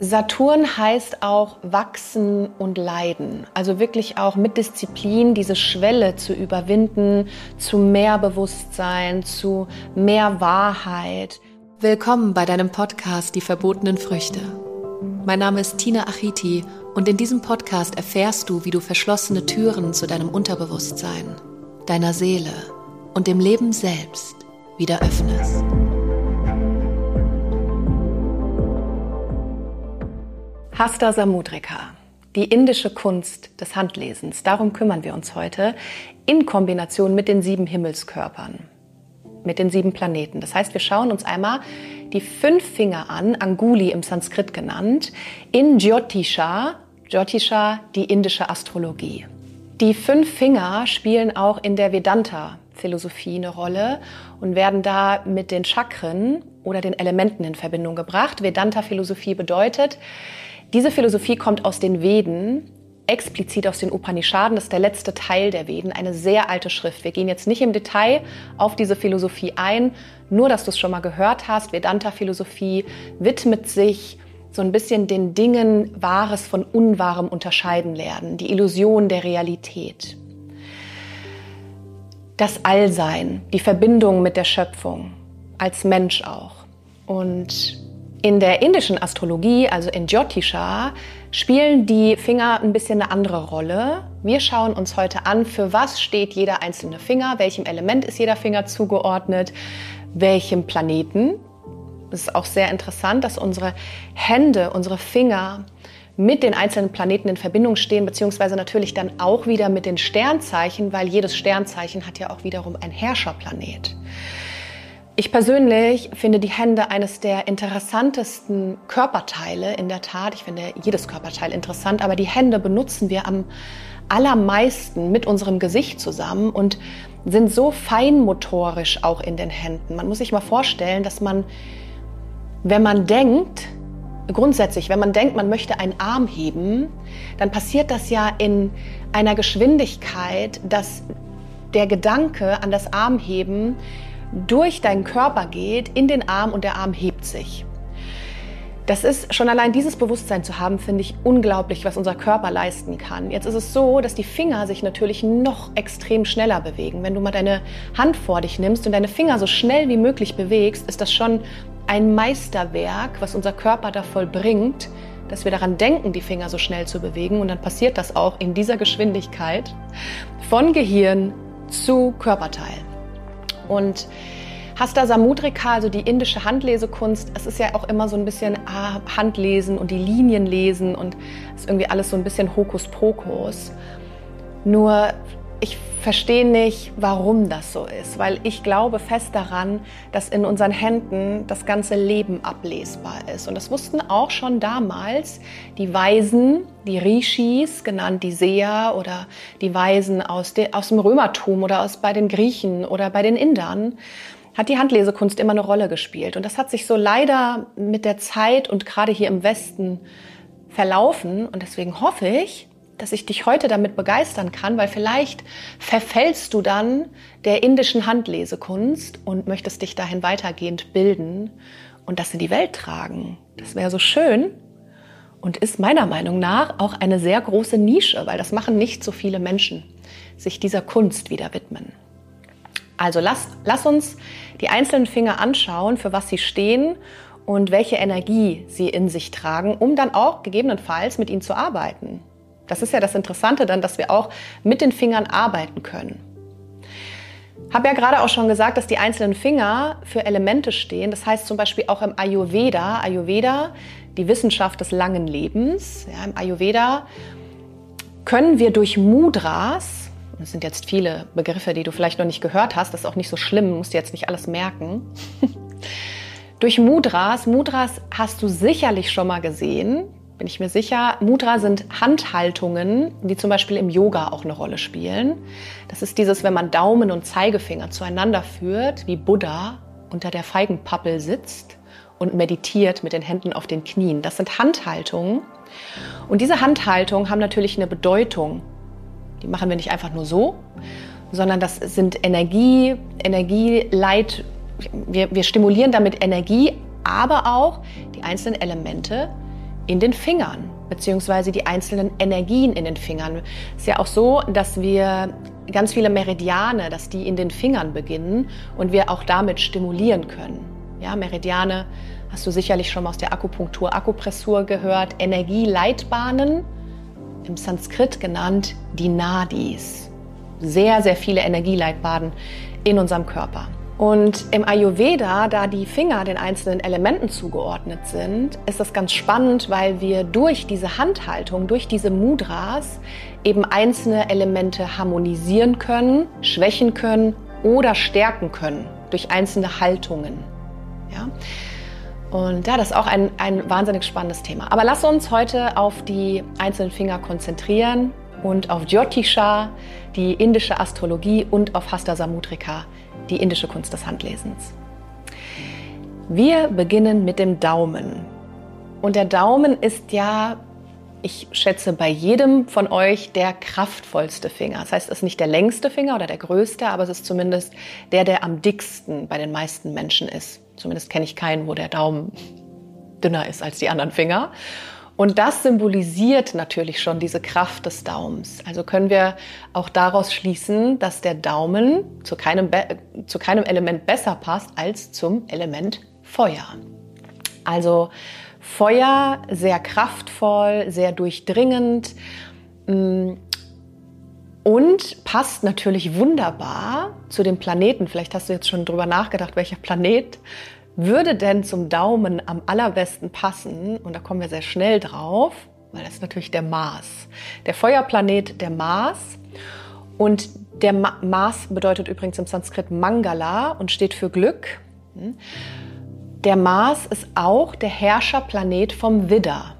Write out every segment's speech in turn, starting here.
Saturn heißt auch wachsen und leiden. Also wirklich auch mit Disziplin diese Schwelle zu überwinden zu mehr Bewusstsein, zu mehr Wahrheit. Willkommen bei deinem Podcast Die verbotenen Früchte. Mein Name ist Tina Achiti und in diesem Podcast erfährst du, wie du verschlossene Türen zu deinem Unterbewusstsein, deiner Seele und dem Leben selbst wieder öffnest. Hasta Samudrika, die indische Kunst des Handlesens. Darum kümmern wir uns heute in Kombination mit den sieben Himmelskörpern, mit den sieben Planeten. Das heißt, wir schauen uns einmal die fünf Finger an, Anguli im Sanskrit genannt, in Jyotisha, Jyotisha, die indische Astrologie. Die fünf Finger spielen auch in der Vedanta-Philosophie eine Rolle und werden da mit den Chakren oder den Elementen in Verbindung gebracht. Vedanta-Philosophie bedeutet, diese Philosophie kommt aus den Veden, explizit aus den Upanishaden. Das ist der letzte Teil der Veden, eine sehr alte Schrift. Wir gehen jetzt nicht im Detail auf diese Philosophie ein, nur dass du es schon mal gehört hast. Vedanta-Philosophie widmet sich so ein bisschen den Dingen Wahres von Unwahrem unterscheiden lernen, die Illusion der Realität. Das Allsein, die Verbindung mit der Schöpfung, als Mensch auch. Und in der indischen Astrologie, also in Jyotisha, spielen die Finger ein bisschen eine andere Rolle. Wir schauen uns heute an, für was steht jeder einzelne Finger, welchem Element ist jeder Finger zugeordnet, welchem Planeten. Es ist auch sehr interessant, dass unsere Hände, unsere Finger mit den einzelnen Planeten in Verbindung stehen, beziehungsweise natürlich dann auch wieder mit den Sternzeichen, weil jedes Sternzeichen hat ja auch wiederum ein Herrscherplanet. Ich persönlich finde die Hände eines der interessantesten Körperteile in der Tat. Ich finde jedes Körperteil interessant, aber die Hände benutzen wir am allermeisten mit unserem Gesicht zusammen und sind so feinmotorisch auch in den Händen. Man muss sich mal vorstellen, dass man, wenn man denkt, grundsätzlich, wenn man denkt, man möchte einen Arm heben, dann passiert das ja in einer Geschwindigkeit, dass der Gedanke an das Armheben durch deinen Körper geht, in den Arm und der Arm hebt sich. Das ist schon allein dieses Bewusstsein zu haben, finde ich unglaublich, was unser Körper leisten kann. Jetzt ist es so, dass die Finger sich natürlich noch extrem schneller bewegen. Wenn du mal deine Hand vor dich nimmst und deine Finger so schnell wie möglich bewegst, ist das schon ein Meisterwerk, was unser Körper da vollbringt, dass wir daran denken, die Finger so schnell zu bewegen. Und dann passiert das auch in dieser Geschwindigkeit von Gehirn zu Körperteil. Und Hasta Samudrika, also die indische Handlesekunst, es ist ja auch immer so ein bisschen ah, Handlesen und die Linien lesen und ist irgendwie alles so ein bisschen Hokuspokus. Nur ich verstehe nicht, warum das so ist, weil ich glaube fest daran, dass in unseren Händen das ganze Leben ablesbar ist. Und das wussten auch schon damals die Weisen, die Rishis, genannt die Seher oder die Weisen aus, de, aus dem Römertum oder aus, bei den Griechen oder bei den Indern, hat die Handlesekunst immer eine Rolle gespielt. Und das hat sich so leider mit der Zeit und gerade hier im Westen verlaufen. Und deswegen hoffe ich, dass ich dich heute damit begeistern kann, weil vielleicht verfällst du dann der indischen Handlesekunst und möchtest dich dahin weitergehend bilden und das in die Welt tragen. Das wäre so schön und ist meiner Meinung nach auch eine sehr große Nische, weil das machen nicht so viele Menschen, sich dieser Kunst wieder widmen. Also lass, lass uns die einzelnen Finger anschauen, für was sie stehen und welche Energie sie in sich tragen, um dann auch gegebenenfalls mit ihnen zu arbeiten. Das ist ja das Interessante dann, dass wir auch mit den Fingern arbeiten können. Habe ja gerade auch schon gesagt, dass die einzelnen Finger für Elemente stehen. Das heißt zum Beispiel auch im Ayurveda, Ayurveda, die Wissenschaft des langen Lebens, ja, im Ayurveda können wir durch Mudras, das sind jetzt viele Begriffe, die du vielleicht noch nicht gehört hast, das ist auch nicht so schlimm, musst du jetzt nicht alles merken. durch Mudras, Mudras hast du sicherlich schon mal gesehen, bin ich mir sicher. Mudra sind Handhaltungen, die zum Beispiel im Yoga auch eine Rolle spielen. Das ist dieses, wenn man Daumen und Zeigefinger zueinander führt, wie Buddha unter der Feigenpappel sitzt und meditiert mit den Händen auf den Knien. Das sind Handhaltungen. Und diese Handhaltungen haben natürlich eine Bedeutung. Die machen wir nicht einfach nur so, sondern das sind Energie, Energieleit. Wir, wir stimulieren damit Energie, aber auch die einzelnen Elemente in den Fingern, beziehungsweise die einzelnen Energien in den Fingern. Es ist ja auch so, dass wir ganz viele Meridiane, dass die in den Fingern beginnen und wir auch damit stimulieren können. Ja, Meridiane hast du sicherlich schon mal aus der Akupunktur, Akupressur gehört, Energieleitbahnen, im Sanskrit genannt die Nadis. Sehr, sehr viele Energieleitbahnen in unserem Körper. Und im Ayurveda, da die Finger den einzelnen Elementen zugeordnet sind, ist das ganz spannend, weil wir durch diese Handhaltung, durch diese Mudras eben einzelne Elemente harmonisieren können, schwächen können oder stärken können durch einzelne Haltungen. Ja? Und ja, das ist auch ein, ein wahnsinnig spannendes Thema. Aber lass uns heute auf die einzelnen Finger konzentrieren und auf Jyotisha, die indische Astrologie und auf Hasta Samutrika, die indische Kunst des Handlesens. Wir beginnen mit dem Daumen. Und der Daumen ist ja, ich schätze, bei jedem von euch der kraftvollste Finger. Das heißt, es ist nicht der längste Finger oder der größte, aber es ist zumindest der, der am dicksten bei den meisten Menschen ist. Zumindest kenne ich keinen, wo der Daumen dünner ist als die anderen Finger. Und das symbolisiert natürlich schon diese Kraft des Daumens. Also können wir auch daraus schließen, dass der Daumen zu keinem, zu keinem Element besser passt als zum Element Feuer. Also Feuer sehr kraftvoll, sehr durchdringend mm, und passt natürlich wunderbar zu dem Planeten. Vielleicht hast du jetzt schon drüber nachgedacht, welcher Planet würde denn zum Daumen am allerbesten passen, und da kommen wir sehr schnell drauf, weil das ist natürlich der Mars. Der Feuerplanet, der Mars. Und der Ma Mars bedeutet übrigens im Sanskrit Mangala und steht für Glück. Der Mars ist auch der Herrscherplanet vom Widder.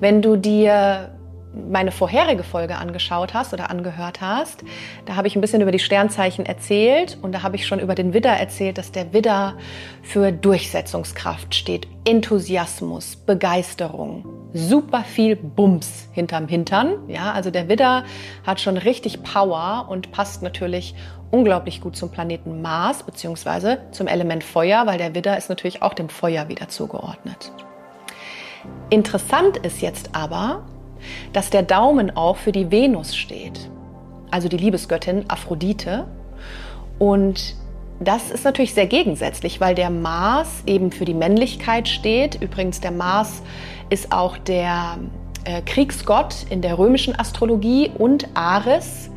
Wenn du dir meine vorherige Folge angeschaut hast oder angehört hast, da habe ich ein bisschen über die Sternzeichen erzählt und da habe ich schon über den Widder erzählt, dass der Widder für Durchsetzungskraft steht, Enthusiasmus, Begeisterung, super viel Bums hinterm Hintern. Ja, also der Widder hat schon richtig Power und passt natürlich unglaublich gut zum Planeten Mars beziehungsweise zum Element Feuer, weil der Widder ist natürlich auch dem Feuer wieder zugeordnet. Interessant ist jetzt aber, dass der Daumen auch für die Venus steht, also die Liebesgöttin Aphrodite. Und das ist natürlich sehr gegensätzlich, weil der Mars eben für die Männlichkeit steht. Übrigens, der Mars ist auch der äh, Kriegsgott in der römischen Astrologie und Ares,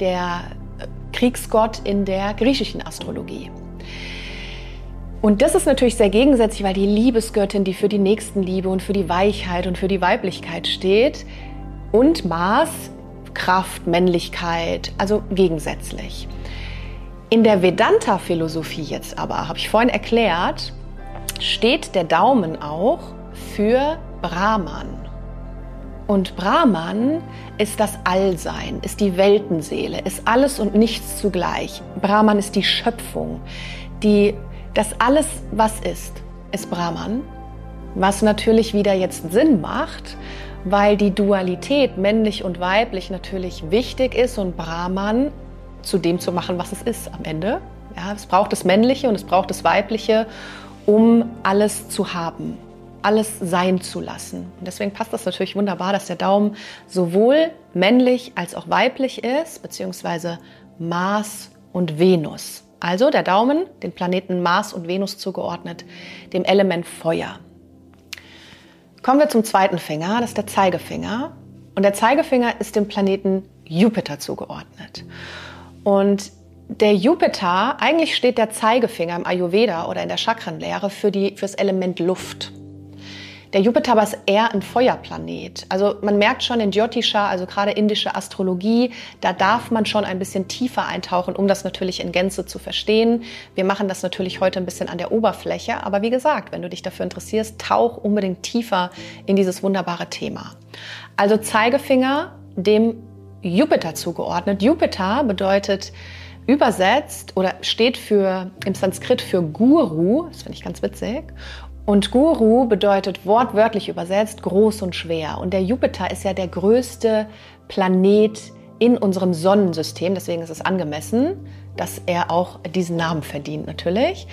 der äh, Kriegsgott in der griechischen Astrologie. Und das ist natürlich sehr gegensätzlich, weil die Liebesgöttin, die für die Nächstenliebe und für die Weichheit und für die Weiblichkeit steht, und Mars, Kraft, Männlichkeit, also gegensätzlich. In der Vedanta-Philosophie jetzt aber, habe ich vorhin erklärt, steht der Daumen auch für Brahman. Und Brahman ist das Allsein, ist die Weltenseele, ist alles und nichts zugleich. Brahman ist die Schöpfung, die das alles, was ist, ist Brahman, was natürlich wieder jetzt Sinn macht, weil die Dualität männlich und weiblich natürlich wichtig ist und Brahman zu dem zu machen, was es ist am Ende. Ja, es braucht das Männliche und es braucht das Weibliche, um alles zu haben, alles sein zu lassen. Und deswegen passt das natürlich wunderbar, dass der Daumen sowohl männlich als auch weiblich ist, beziehungsweise Mars und Venus. Also der Daumen, den Planeten Mars und Venus zugeordnet, dem Element Feuer. Kommen wir zum zweiten Finger, das ist der Zeigefinger. Und der Zeigefinger ist dem Planeten Jupiter zugeordnet. Und der Jupiter, eigentlich steht der Zeigefinger im Ayurveda oder in der Chakrenlehre für, die, für das Element Luft. Der Jupiter ist eher ein Feuerplanet. Also man merkt schon in Jyotisha, also gerade indische Astrologie, da darf man schon ein bisschen tiefer eintauchen, um das natürlich in Gänze zu verstehen. Wir machen das natürlich heute ein bisschen an der Oberfläche, aber wie gesagt, wenn du dich dafür interessierst, tauch unbedingt tiefer in dieses wunderbare Thema. Also Zeigefinger dem Jupiter zugeordnet. Jupiter bedeutet übersetzt oder steht für im Sanskrit für Guru, das finde ich ganz witzig, und Guru bedeutet wortwörtlich übersetzt groß und schwer. Und der Jupiter ist ja der größte Planet in unserem Sonnensystem. Deswegen ist es angemessen, dass er auch diesen Namen verdient natürlich.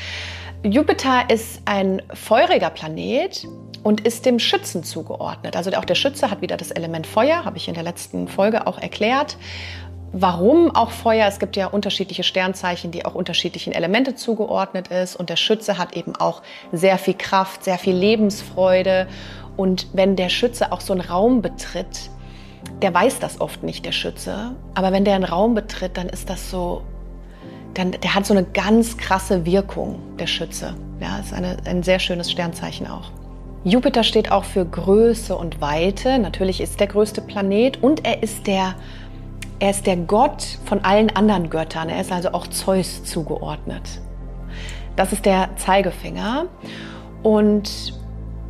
Jupiter ist ein feuriger Planet und ist dem Schützen zugeordnet. Also auch der Schütze hat wieder das Element Feuer, habe ich in der letzten Folge auch erklärt. Warum auch Feuer? Es gibt ja unterschiedliche Sternzeichen, die auch unterschiedlichen Elemente zugeordnet ist. Und der Schütze hat eben auch sehr viel Kraft, sehr viel Lebensfreude. Und wenn der Schütze auch so einen Raum betritt, der weiß das oft nicht, der Schütze. Aber wenn der einen Raum betritt, dann ist das so, dann, der hat so eine ganz krasse Wirkung, der Schütze. Ja, ist eine, ein sehr schönes Sternzeichen auch. Jupiter steht auch für Größe und Weite. Natürlich ist der größte Planet und er ist der er ist der Gott von allen anderen Göttern. Er ist also auch Zeus zugeordnet. Das ist der Zeigefinger. Und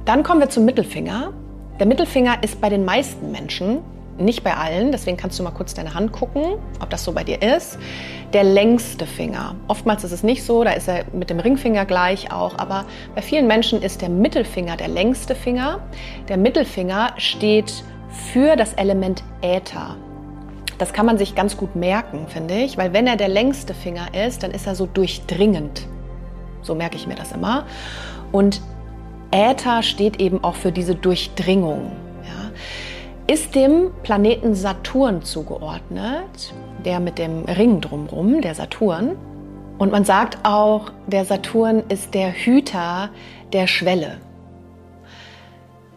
dann kommen wir zum Mittelfinger. Der Mittelfinger ist bei den meisten Menschen, nicht bei allen, deswegen kannst du mal kurz deine Hand gucken, ob das so bei dir ist, der längste Finger. Oftmals ist es nicht so, da ist er mit dem Ringfinger gleich auch, aber bei vielen Menschen ist der Mittelfinger der längste Finger. Der Mittelfinger steht für das Element Äther. Das kann man sich ganz gut merken, finde ich, weil wenn er der längste Finger ist, dann ist er so durchdringend. So merke ich mir das immer. Und Äther steht eben auch für diese Durchdringung. Ja. Ist dem Planeten Saturn zugeordnet, der mit dem Ring drumrum, der Saturn. Und man sagt auch, der Saturn ist der Hüter der Schwelle.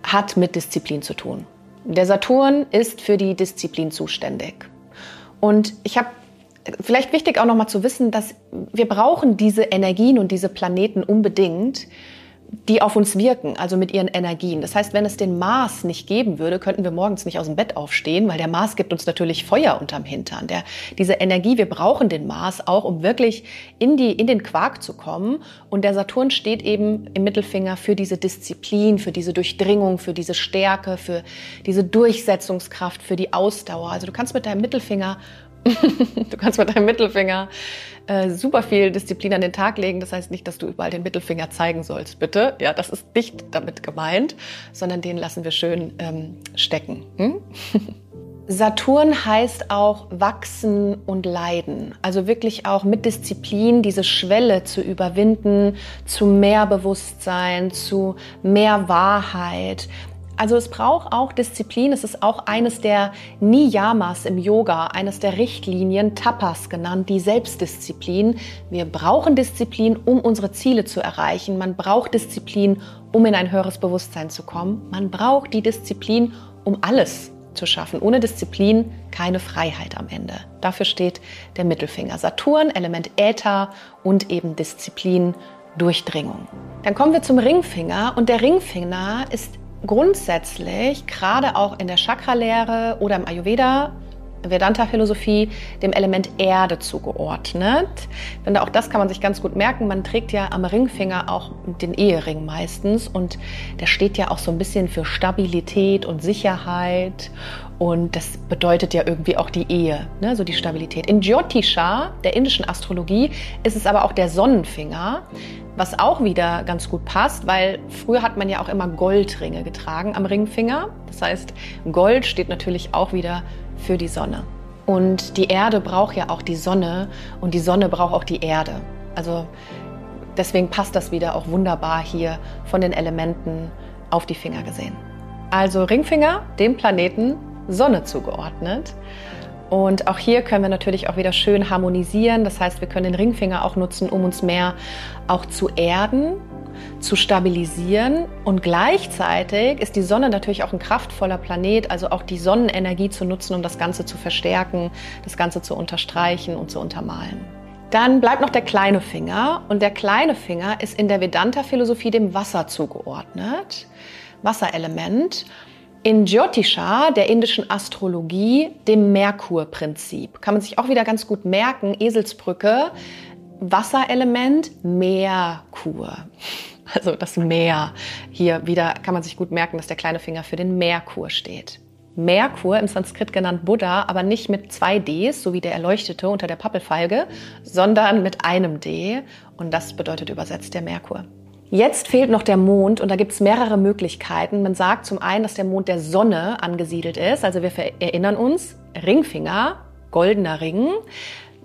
Hat mit Disziplin zu tun. Der Saturn ist für die Disziplin zuständig. Und ich habe vielleicht wichtig auch noch mal zu wissen, dass wir brauchen diese Energien und diese Planeten unbedingt, die auf uns wirken, also mit ihren Energien. Das heißt, wenn es den Mars nicht geben würde, könnten wir morgens nicht aus dem Bett aufstehen, weil der Mars gibt uns natürlich Feuer unterm Hintern. Der, diese Energie, wir brauchen den Mars auch, um wirklich in, die, in den Quark zu kommen. Und der Saturn steht eben im Mittelfinger für diese Disziplin, für diese Durchdringung, für diese Stärke, für diese Durchsetzungskraft, für die Ausdauer. Also du kannst mit deinem Mittelfinger du kannst mit deinem Mittelfinger äh, super viel Disziplin an den Tag legen. Das heißt nicht, dass du überall den Mittelfinger zeigen sollst, bitte. Ja, das ist nicht damit gemeint, sondern den lassen wir schön ähm, stecken. Hm? Saturn heißt auch wachsen und leiden. Also wirklich auch mit Disziplin diese Schwelle zu überwinden zu mehr Bewusstsein, zu mehr Wahrheit, also es braucht auch Disziplin. Es ist auch eines der Niyamas im Yoga, eines der Richtlinien, Tapas genannt, die Selbstdisziplin. Wir brauchen Disziplin, um unsere Ziele zu erreichen. Man braucht Disziplin, um in ein höheres Bewusstsein zu kommen. Man braucht die Disziplin, um alles zu schaffen. Ohne Disziplin keine Freiheit am Ende. Dafür steht der Mittelfinger. Saturn, Element Äther und eben Disziplin, Durchdringung. Dann kommen wir zum Ringfinger und der Ringfinger ist grundsätzlich, gerade auch in der Chakra-Lehre oder im Ayurveda, Vedanta-Philosophie, dem Element Erde zugeordnet. Finde, auch das kann man sich ganz gut merken. Man trägt ja am Ringfinger auch den Ehering meistens und der steht ja auch so ein bisschen für Stabilität und Sicherheit und das bedeutet ja irgendwie auch die Ehe, ne? so die Stabilität. In Jyotisha, der indischen Astrologie, ist es aber auch der Sonnenfinger was auch wieder ganz gut passt, weil früher hat man ja auch immer Goldringe getragen am Ringfinger. Das heißt, Gold steht natürlich auch wieder für die Sonne. Und die Erde braucht ja auch die Sonne und die Sonne braucht auch die Erde. Also deswegen passt das wieder auch wunderbar hier von den Elementen auf die Finger gesehen. Also Ringfinger, dem Planeten Sonne zugeordnet. Und auch hier können wir natürlich auch wieder schön harmonisieren. Das heißt, wir können den Ringfinger auch nutzen, um uns mehr auch zu erden, zu stabilisieren. Und gleichzeitig ist die Sonne natürlich auch ein kraftvoller Planet, also auch die Sonnenenergie zu nutzen, um das Ganze zu verstärken, das Ganze zu unterstreichen und zu untermalen. Dann bleibt noch der kleine Finger. Und der kleine Finger ist in der Vedanta-Philosophie dem Wasser zugeordnet. Wasserelement in Jyotisha, der indischen Astrologie, dem Merkur-Prinzip. Kann man sich auch wieder ganz gut merken, Eselsbrücke, Wasserelement, Merkur. Also das Meer. Hier wieder kann man sich gut merken, dass der kleine Finger für den Merkur steht. Merkur, im Sanskrit genannt Buddha, aber nicht mit zwei Ds, so wie der Erleuchtete unter der Pappelfeige, sondern mit einem D. Und das bedeutet übersetzt der Merkur. Jetzt fehlt noch der Mond und da gibt es mehrere Möglichkeiten. Man sagt zum einen, dass der Mond der Sonne angesiedelt ist. Also wir erinnern uns, Ringfinger, goldener Ring.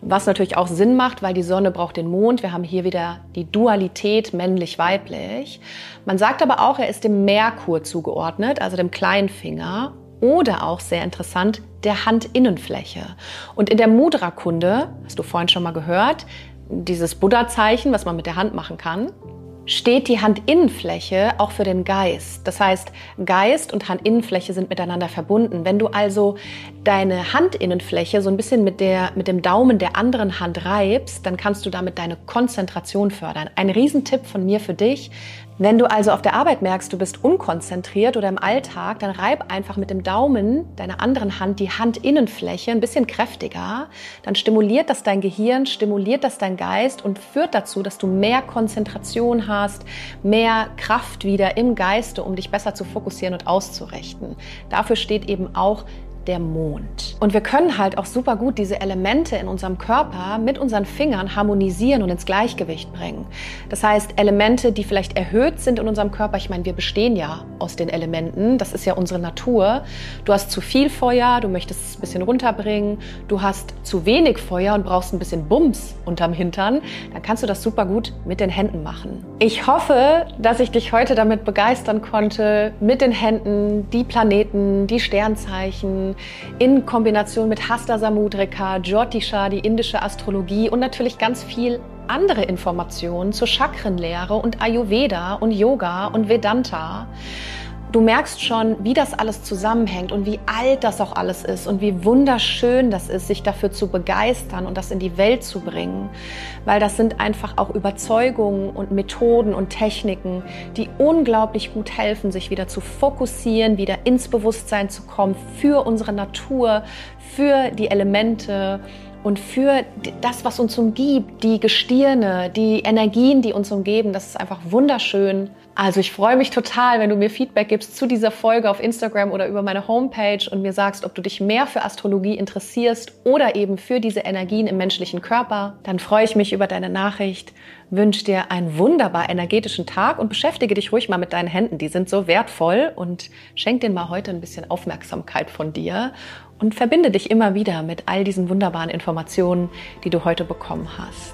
Was natürlich auch Sinn macht, weil die Sonne braucht den Mond. Wir haben hier wieder die Dualität männlich-weiblich. Man sagt aber auch, er ist dem Merkur zugeordnet, also dem kleinen Finger. Oder auch sehr interessant, der Handinnenfläche. Und in der Mudra-Kunde, hast du vorhin schon mal gehört, dieses Buddha-Zeichen, was man mit der Hand machen kann, steht die Handinnenfläche auch für den Geist. Das heißt, Geist und Handinnenfläche sind miteinander verbunden. Wenn du also deine Handinnenfläche so ein bisschen mit, der, mit dem Daumen der anderen Hand reibst, dann kannst du damit deine Konzentration fördern. Ein Riesentipp von mir für dich, wenn du also auf der Arbeit merkst, du bist unkonzentriert oder im Alltag, dann reib einfach mit dem Daumen deiner anderen Hand die Handinnenfläche ein bisschen kräftiger. Dann stimuliert das dein Gehirn, stimuliert das dein Geist und führt dazu, dass du mehr Konzentration hast, mehr Kraft wieder im Geiste, um dich besser zu fokussieren und auszurichten. Dafür steht eben auch der Mond. Und wir können halt auch super gut diese Elemente in unserem Körper mit unseren Fingern harmonisieren und ins Gleichgewicht bringen. Das heißt, Elemente, die vielleicht erhöht sind in unserem Körper, ich meine, wir bestehen ja aus den Elementen, das ist ja unsere Natur. Du hast zu viel Feuer, du möchtest es ein bisschen runterbringen, du hast zu wenig Feuer und brauchst ein bisschen Bums unterm Hintern, dann kannst du das super gut mit den Händen machen. Ich hoffe, dass ich dich heute damit begeistern konnte, mit den Händen die Planeten, die Sternzeichen, in Kombination mit Hasta Samudrika, Jyotisha, die indische Astrologie und natürlich ganz viel andere Informationen zur Chakrenlehre und Ayurveda und Yoga und Vedanta. Du merkst schon, wie das alles zusammenhängt und wie alt das auch alles ist und wie wunderschön das ist, sich dafür zu begeistern und das in die Welt zu bringen. Weil das sind einfach auch Überzeugungen und Methoden und Techniken, die unglaublich gut helfen, sich wieder zu fokussieren, wieder ins Bewusstsein zu kommen für unsere Natur, für die Elemente und für das, was uns umgibt, die Gestirne, die Energien, die uns umgeben. Das ist einfach wunderschön. Also ich freue mich total, wenn du mir Feedback gibst zu dieser Folge auf Instagram oder über meine Homepage und mir sagst, ob du dich mehr für Astrologie interessierst oder eben für diese Energien im menschlichen Körper. Dann freue ich mich über deine Nachricht, wünsche dir einen wunderbar energetischen Tag und beschäftige dich ruhig mal mit deinen Händen. Die sind so wertvoll und schenk denen mal heute ein bisschen Aufmerksamkeit von dir und verbinde dich immer wieder mit all diesen wunderbaren Informationen, die du heute bekommen hast.